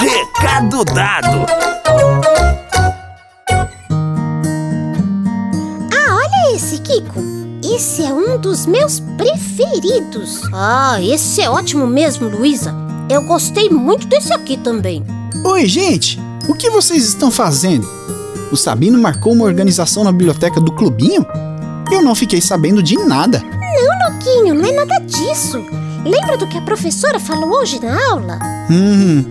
Recado dado! Ah, olha esse, Kiko. Esse é um dos meus preferidos. Ah, esse é ótimo mesmo, Luísa. Eu gostei muito desse aqui também. Oi, gente! O que vocês estão fazendo? O Sabino marcou uma organização na biblioteca do clubinho? Eu não fiquei sabendo de nada. Não, Luquinho, não é nada disso. Lembra do que a professora falou hoje na aula? Hum,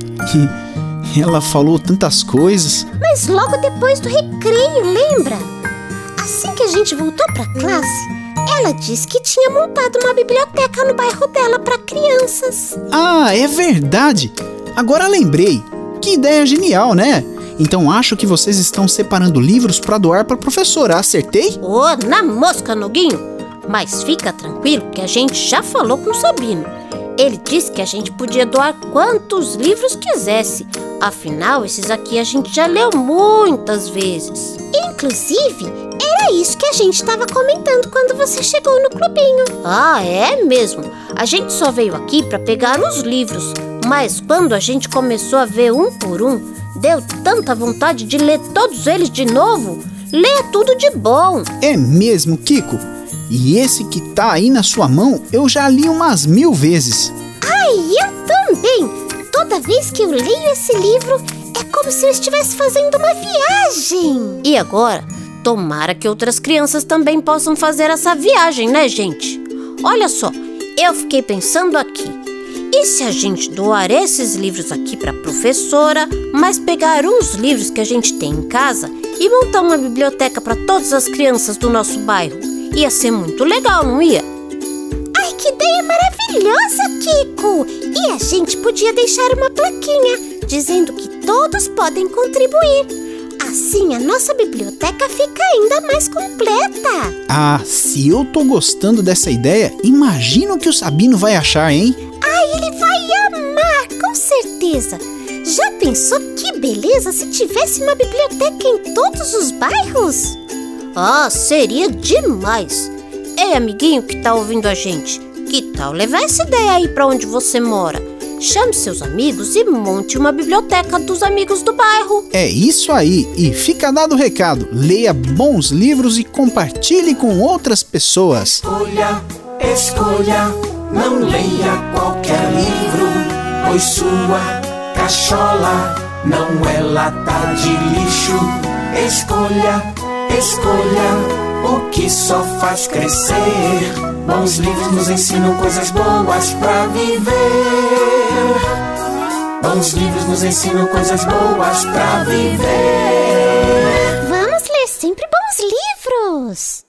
ela falou tantas coisas. Mas logo depois do recreio, lembra? Assim que a gente voltou pra classe, ela disse que tinha montado uma biblioteca no bairro dela para crianças. Ah, é verdade! Agora lembrei. Que ideia genial, né? Então acho que vocês estão separando livros para doar para professora, acertei? Ô, oh, na mosca, Noguinho! Mas fica tranquilo que a gente já falou com o Sabino. Ele disse que a gente podia doar quantos livros quisesse. Afinal, esses aqui a gente já leu muitas vezes. Inclusive, era isso que a gente estava comentando quando você chegou no clubinho. Ah, é mesmo? A gente só veio aqui para pegar os livros, mas quando a gente começou a ver um por um, deu tanta vontade de ler todos eles de novo. Leia tudo de bom. É mesmo, Kiko? E esse que tá aí na sua mão eu já li umas mil vezes. Ai, eu também! Toda vez que eu leio esse livro, é como se eu estivesse fazendo uma viagem. E agora, tomara que outras crianças também possam fazer essa viagem, né, gente? Olha só, eu fiquei pensando aqui. E se a gente doar esses livros aqui para professora, mas pegar uns livros que a gente tem em casa e montar uma biblioteca para todas as crianças do nosso bairro? Ia ser muito legal, não ia? Ai, que ideia maravilhosa, Kiko! E a gente podia deixar uma plaquinha dizendo que todos podem contribuir. Assim a nossa biblioteca fica ainda mais completa. Ah, se eu tô gostando dessa ideia, imagina o que o Sabino vai achar, hein? Ah, ele vai amar, com certeza. Já pensou que beleza se tivesse uma biblioteca em todos os bairros? Ah, seria demais! Ei, amiguinho que tá ouvindo a gente, que tal levar essa ideia aí para onde você mora? Chame seus amigos e monte uma biblioteca dos amigos do bairro. É isso aí, e fica dado o recado: leia bons livros e compartilhe com outras pessoas. Escolha, escolha, não leia qualquer livro, pois sua cachola não é lata de lixo. Escolha Escolha o que só faz crescer. Bons livros nos ensinam coisas boas pra viver. Bons livros nos ensinam coisas boas pra viver. Vamos ler sempre bons livros.